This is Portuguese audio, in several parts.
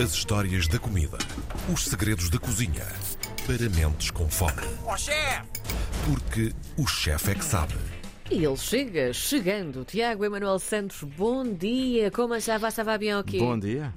As histórias da comida. Os segredos da cozinha. Para mentes com fome. Ó chefe! Porque o chefe é que sabe. E ele chega, chegando. Tiago Emanuel Santos, bom dia. Como já vai, estava bem aqui? Bom dia.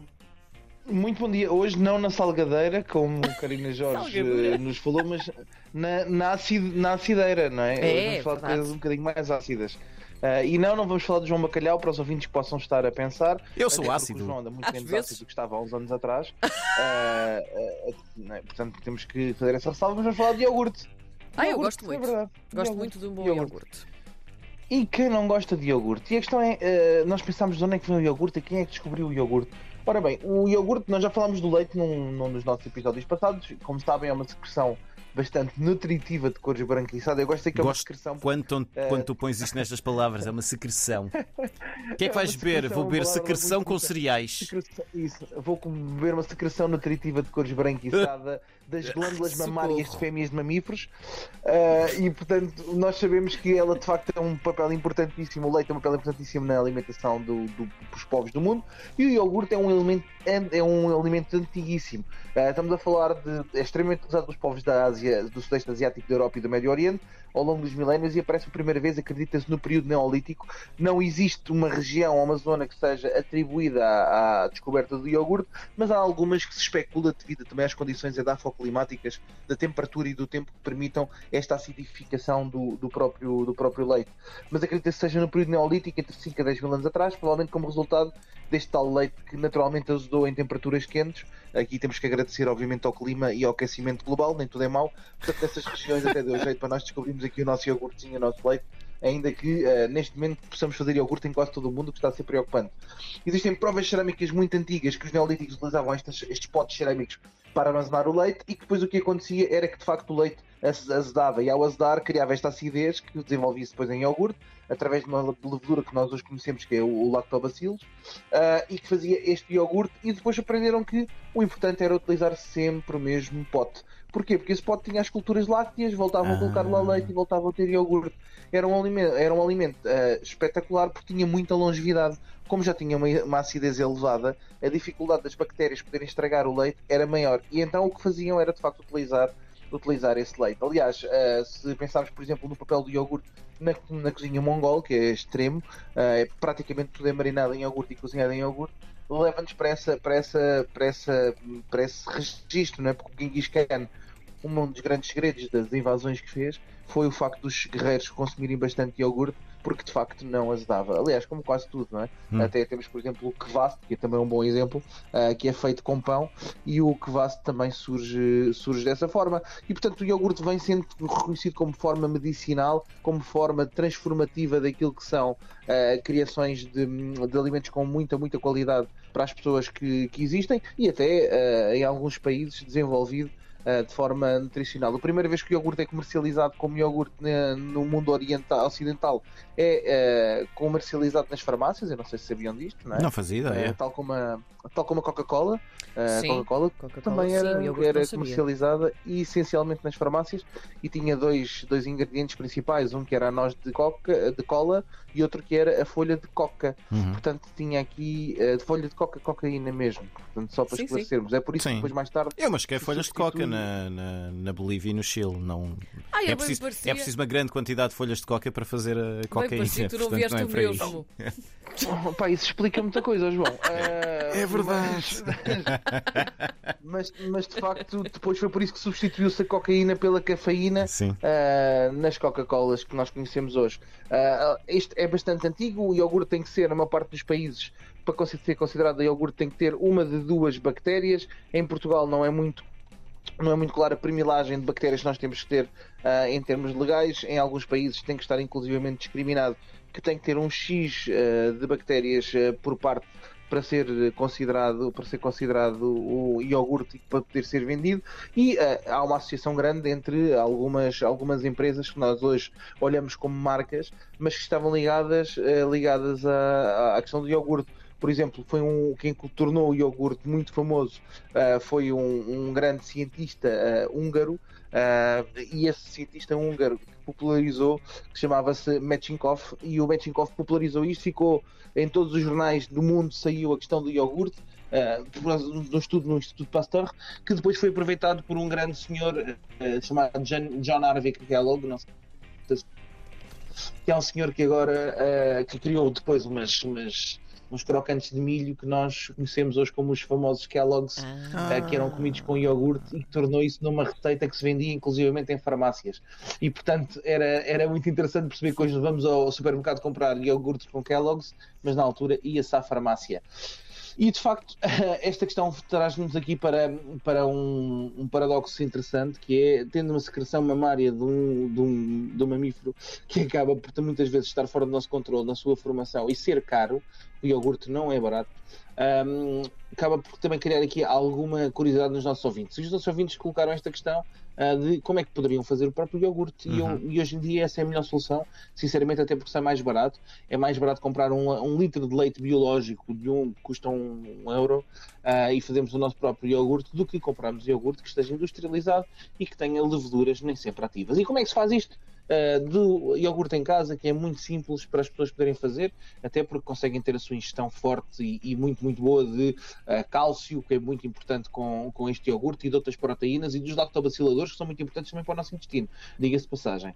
Muito bom dia. Hoje não na Salgadeira, como Karina Jorge eh, nos falou, mas na, na, acid, na acideira, não é? É, Hoje vamos falar de verdade. coisas um bocadinho mais ácidas. Ah, e não, não vamos falar de João Bacalhau para os ouvintes que possam estar a pensar. Eu sou ácido. O João anda muito Às menos vezes. ácido do que estava há uns anos atrás. Ah, ah, não é? Portanto, temos que fazer essa ressalva, mas vamos falar de iogurte. Ah, eu Iogurte, gosto muito. É verdade. Gosto Iogurte. muito de um bom Iogurte. iogurte. E quem não gosta de iogurte? E a questão é, eh, nós pensámos de onde é que vem o iogurte e quem é que descobriu o iogurte? Ora bem, o iogurte, nós já falámos do leite num, num dos nossos episódios passados. Como sabem, é uma secreção bastante nutritiva de cor esbranquiçada. Eu gosto de dizer que é uma Gosto secreção. quando, tu- quando tu pões isto nestas palavras, é uma secreção. O que é que É vais beber? Vou beber secreção com cereais. secreção- Isso, vou beber uma secreção nutritiva de cor esbranquiçada das glândulas mamárias de fêmeas de mamíferos Ah, e portanto nós sabemos que ela de facto tem um papel importantíssimo, o leite tem um papel importantíssimo na alimentação do- do- dos povos do mundo e o iogurte é um elemento, é um alimento antiguíssimo. Ah, estamos a falar de. é extremamente usado pelos povos da Ásia, do Sudeste Asiático, da Europa e do Médio Oriente ao longo dos milénios e aparece pela primeira vez, acredita-se, no período neolítico. Não existe uma região ou uma zona que seja atribuída à, à descoberta do iogurte, mas há algumas que se especula devido também às condições edafoclimáticas da temperatura e do tempo que permitam esta acidificação do, do próprio, do próprio leite. Mas acredita-se que seja no período neolítico, entre 5 a 10 mil anos atrás, provavelmente como resultado deste tal leite que naturalmente azedou em temperaturas quentes. Aqui temos que agradecer, obviamente, ao clima e ao aquecimento global, nem tudo é mau. Portanto, nessas regiões até deu jeito para nós descobrirmos aqui o nosso iogurtezinho, o nosso leite, ainda que eh, neste momento possamos fazer iogurte em quase todo o mundo, o que está a ser preocupante. Existem provas cerâmicas muito antigas que os neolíticos utilizavam estes, estes potes cerâmicos para armazenar o leite e que depois o que acontecia era que de facto o leite az- azedava e ao azedar criava esta acidez que desenvolvia-se depois em iogurte através de uma levedura que nós hoje conhecemos que é o, o lactobacillus ah, e que fazia este iogurte e depois aprenderam que o importante era utilizar sempre o mesmo pote. Porquê? Porque esse pote tinha as culturas lácteas, voltavam a colocar lá Ah. leite e voltavam a ter iogurte. Era um alimento, era um alimento ah, espetacular porque tinha muita longevidade. Como já tinha uma, uma acidez elevada, a dificuldade das bactérias poderem estragar o leite era maior. E então o que faziam era de facto utilizar, utilizar esse leite. Aliás, ah, se pensarmos, por exemplo, no papel do iogurte na, na cozinha mongol, que é extremo, ah, é praticamente tudo é marinado em iogurte e cozinhado em iogurte, leva-nos para, essa, para, essa, para, essa, para esse registro, não é? porque o Genghis Khan, um dos grandes segredos das invasões que fez, foi o facto dos guerreiros consumirem bastante iogurte, porque de facto não azedava. Aliás, como quase tudo, não é? Hum. Até temos, por exemplo, o kvass, que é também um bom exemplo, ah, que é feito com pão, e o kvass também surge, surge dessa forma. E portanto o iogurte vem sendo reconhecido como forma medicinal, como forma transformativa daquilo que são ah, criações de, de alimentos com muita, muita qualidade para as pessoas que, que existem e até ah, em alguns países desenvolvido ah, de forma nutricional. A primeira vez que o iogurte é comercializado como iogurte na- no mundo oriental, ocidental é ah, comercializado nas farmácias, eu não sei se sabiam disto, não é? Não fazia ideia. tal como a, tal como a Coca-Cola, a Sim. Coca-Cola também sim, era, iogurte era comercializada e essencialmente nas farmácias e tinha dois, dois ingredientes principais, um que era a noz de, coca, de cola e outro que era a folha de coca. Uhum. Portanto, tinha aqui eh, de folha de coca, cocaína mesmo. Portanto, só para Sim, sim. esclarecermos. É por isso Sim. que depois mais tarde Eu mas que é folhas de coca na, na, na Bolívia e no Chile. Não... Ai, é é, bem preciso, parecia. é preciso uma grande quantidade de folhas de coca para fazer a Bem cocaína. tu não portanto, vieste não é o mesmo. Oh, pá, isso explica muita coisa, João. É verdade. Mas, mas de facto, depois foi por isso que substituiu-se a cocaína pela cafeína Sim. ah, nas Coca-Colas que nós conhecemos hoje. Ah, este é bastante antigo, o iogurte tem que ser, na maior parte dos países, para ser considerado iogurte, tem que ter uma de duas bactérias. Em Portugal não é muito. Não é muito clara a primilagem de bactérias que nós temos que ter ah, em termos legais. Em alguns países tem que estar inclusivamente discriminado que tem que ter um X ah, de bactérias ah, por parte para ser considerado para ser considerado o iogurte para poder ser vendido e ah, há uma associação grande entre algumas algumas empresas que nós hoje olhamos como marcas mas que estavam ligadas ligadas à, à questão do iogurte por exemplo, foi um quem tornou o iogurte muito famoso, uh, foi um, um, grande cientista uh, húngaro, e esse cientista húngaro que popularizou, que chamava-se Metchinkov, e o Metchinkov popularizou isto, ficou em todos os jornais do mundo, saiu a questão do iogurte, uh, um estudo no Instituto Pasteur, que depois foi aproveitado por um grande senhor uh, chamado John, Harvey Kellogg, não sei que é um senhor que agora uh, que criou depois umas, umas uns crocantes de milho que nós conhecemos hoje como os famosos Kellogg's, ah. uh, que eram comidos com iogurte e que tornou isso numa receita que se vendia inclusivamente em farmácias. E portanto era, era muito interessante perceber que hoje vamos ao supermercado comprar iogurtes com Kellogg's, mas na altura ia-se à farmácia. E de facto, esta questão traz-nos aqui para, para um, um, paradoxo interessante, que é tendo uma secreção mamária de um, de, um, de um mamífero que acaba por muitas vezes estar fora do nosso controle na sua formação e ser caro, o iogurte não é barato, um, acaba por também criar aqui alguma curiosidade nos nossos ouvintes. Os nossos ouvintes colocaram esta questão uh, de como é que poderiam fazer o próprio iogurte uhum. e, eu, uhum. e, hoje em dia essa é a melhor solução, sinceramente, até porque sai mais barato. É mais barato comprar um, um litro de leite biológico de um que custa um, um euro uh, e fazermos o nosso próprio iogurte do que comprarmos iogurte que esteja industrializado e que tenha leveduras nem sempre ativas. E como é que se faz isto? Uh, do iogurte em casa, que é muito simples para as pessoas poderem fazer, até porque conseguem ter a sua ingestão forte e, e muito, muito boa de uh, cálcio, que é muito importante com, com este iogurte, e de outras proteínas, e dos lactobaciladores, que são muito importantes também para o nosso intestino, diga-se de passagem.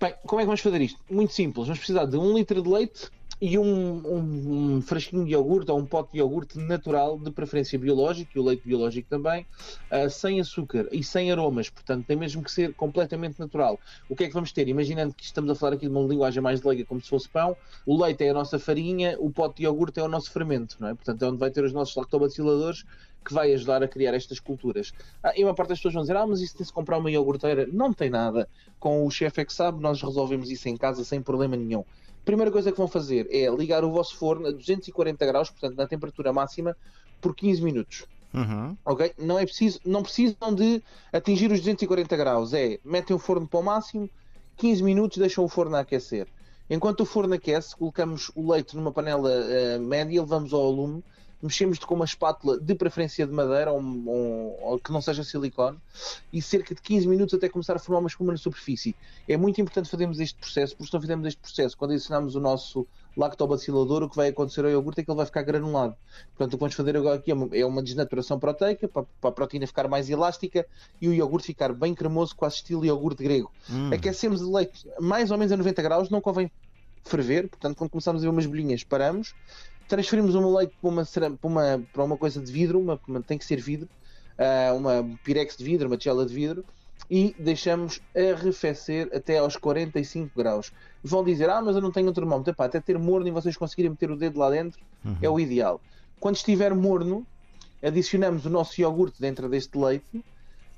Bem, como é que vamos fazer isto? Muito simples, vamos precisar de um litro de leite, e um, um, um, frasquinho de iogurte ou um pote de iogurte natural, de preferência biológico, e o leite biológico também, uh, sem açúcar e sem aromas, portanto tem mesmo que ser completamente natural. O que é que vamos ter? Imaginando que estamos a falar aqui de uma linguagem mais leiga, como se fosse pão, o leite é a nossa farinha, o pote de iogurte é o nosso fermento, não é? Portanto é onde vai ter os nossos lactobaciladores que vai ajudar a criar estas culturas. Ah, e uma parte das pessoas vão dizer, ah, mas isso tem-se comprar uma iogurteira. Não tem nada. Com o chefe é que sabe, nós resolvemos isso em casa sem problema nenhum primeira coisa que vão fazer é ligar o vosso forno a 240 graus, portanto na temperatura máxima, por 15 minutos. Uhum. Ok? Não é preciso, não precisam de atingir os 240 graus. É, metem o forno para o máximo, 15 minutos, deixam o forno a aquecer. Enquanto o forno aquece, colocamos o leite numa panela uh, média, levamos ao lume mexemos com uma espátula de preferência de madeira ou, ou, ou, que não seja silicone e cerca de 15 minutos até começar a formar uma espuma na superfície. É muito importante fazermos este processo, porque se não fizermos este processo, quando adicionamos o nosso lactobacilador, o que vai acontecer ao iogurte é que ele vai ficar granulado. Portanto, o que vamos fazer agora aqui é uma é desnaturação proteica para, para a proteína ficar mais elástica e o iogurte ficar bem cremoso, quase estilo iogurte grego. Hum. Aquecemos o leite mais ou menos a 90 graus, não convém ferver, portanto, quando começamos a ver umas bolinhas, paramos, transferimos o meu leite para uma, para uma, para uma coisa de vidro, uma, tem que ser vidro, uh, uma pirex de vidro, uma tigela de vidro, e deixamos arrefecer até aos 45 graus. Vão dizer, ah, mas eu não tenho um termómetro. Epá, até ter morno e vocês conseguirem meter o dedo lá dentro uhum. é o ideal. Quando estiver morno, adicionamos o nosso iogurte dentro deste leite,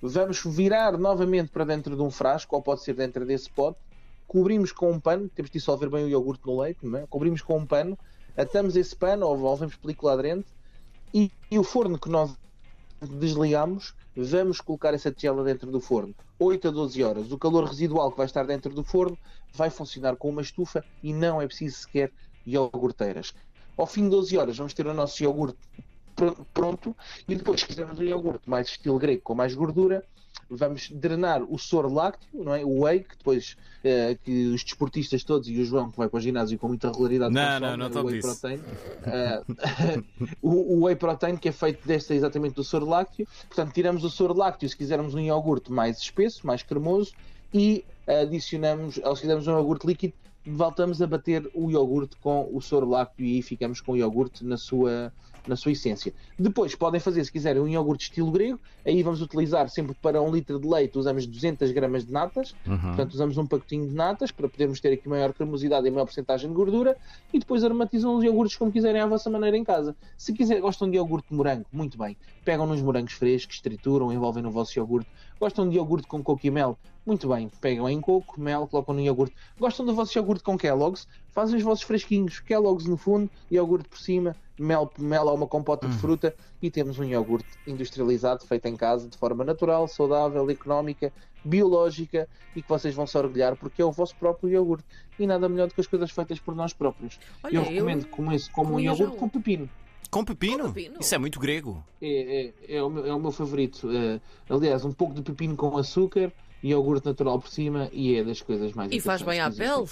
vamos virar novamente para dentro de um frasco, ou pode ser dentro desse pote, cobrimos com um pano, temos de dissolver bem o iogurte no leite, é? cobrimos com um pano, atamos esse pano ou envolvemos película aderente e, e o forno que nós desligamos, vamos colocar essa tigela dentro do forno. 8 a 12 horas. O calor residual que vai estar dentro do forno vai funcionar com uma estufa e não é preciso sequer iogurteiras. Ao fim de 12 horas vamos ter o nosso iogurte pronto e depois se quisermos um iogurte mais estilo grego com mais gordura vamos drenar o soro lácteo, não é? o whey, que depois uh, que os desportistas todos e o João que vai para o ginásio com muita regularidade não, consome, não, não, o whey protein. Uh, o, o, whey protein que é feito desta exatamente do soro lácteo. Portanto, tiramos o soro lácteo se quisermos um iogurte mais espesso, mais cremoso e adicionamos, ou se quisermos um iogurte líquido, voltamos a bater o iogurte com o soro lácteo e ficamos com o iogurte na sua na sua essência. Depois podem fazer, se quiserem, um iogurte estilo grego. Aí vamos utilizar sempre para um litro de leite, usamos 200 gramas de natas. Uhum. Portanto, usamos um pacotinho de natas para podermos ter aqui maior cremosidade e maior porcentagem de gordura. E depois aromatizam os iogurtes como quiserem à vossa maneira em casa. Se quiser, gostam de iogurte de morango, muito bem. Pegam nos morangos frescos, trituram, envolvem no vosso iogurte. Gostam de iogurte com coco e mel? Muito bem, pegam em coco, mel, colocam no iogurte. Gostam do vosso iogurte com Kellogg's? Fazem os vossos fresquinhos, Kellogg's no fundo, iogurte por cima, mel, mel a uma compota de fruta e temos um iogurte industrializado, feito em casa, de forma natural, saudável, económica, biológica e que vocês vão se orgulhar porque é o vosso próprio iogurte e nada melhor do que as coisas feitas por nós próprios. Olha, eu eu recomendo que comece como um iogurte já com pepino. Com pepino? Com pepino? Isso é muito grego. É, é, é, o, meu, é o meu favorito. Eh, aliás, um pouco de pepino com açúcar, iogurte natural por cima e é das coisas mais E faz bem à pele?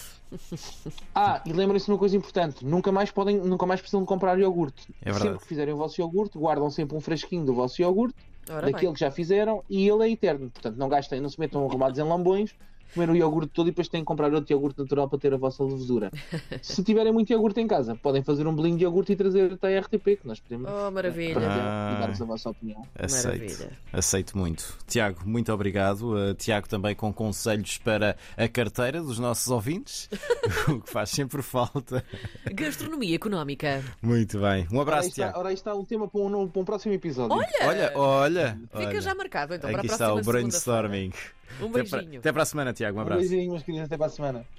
Ah, e lembrem-se de uma coisa importante: nunca mais podem, nunca mais precisam de comprar iogurte. É verdade. sempre que fizerem o vosso iogurte, guardam sempre um fresquinho do vosso iogurte, Ora daquele bem. que já fizeram, e ele é eterno. Portanto, não gastem, não se metam arrumados em lambões, comer o iogurte todo e depois têm que comprar outro iogurte natural para ter a vossa levedura. se tiverem muito iogurte em casa, podem fazer um bolinho de iogurte e trazer até a RTP, que nós podemos Oh, maravilha. Ah. e dar-vos a vossa opinião. Aceito. Maravilha. Aceito muito. Tiago, muito obrigado. Uh, Tiago também com conselhos para a carteira dos nossos ouvintes, o que faz sempre falta. Gastronomia económica. Muito bem. Um Ora, abraço, está, Tiago. ora, está um tema para um, para um próximo episódio. Olha! Olha, olha. Fica olha. já marcado então para a Aqui próxima está o brainstorming. Um Até para, beijinho. até para a semana, Tiago. Um Um abraço. beijinho, meus queridos, até para a semana.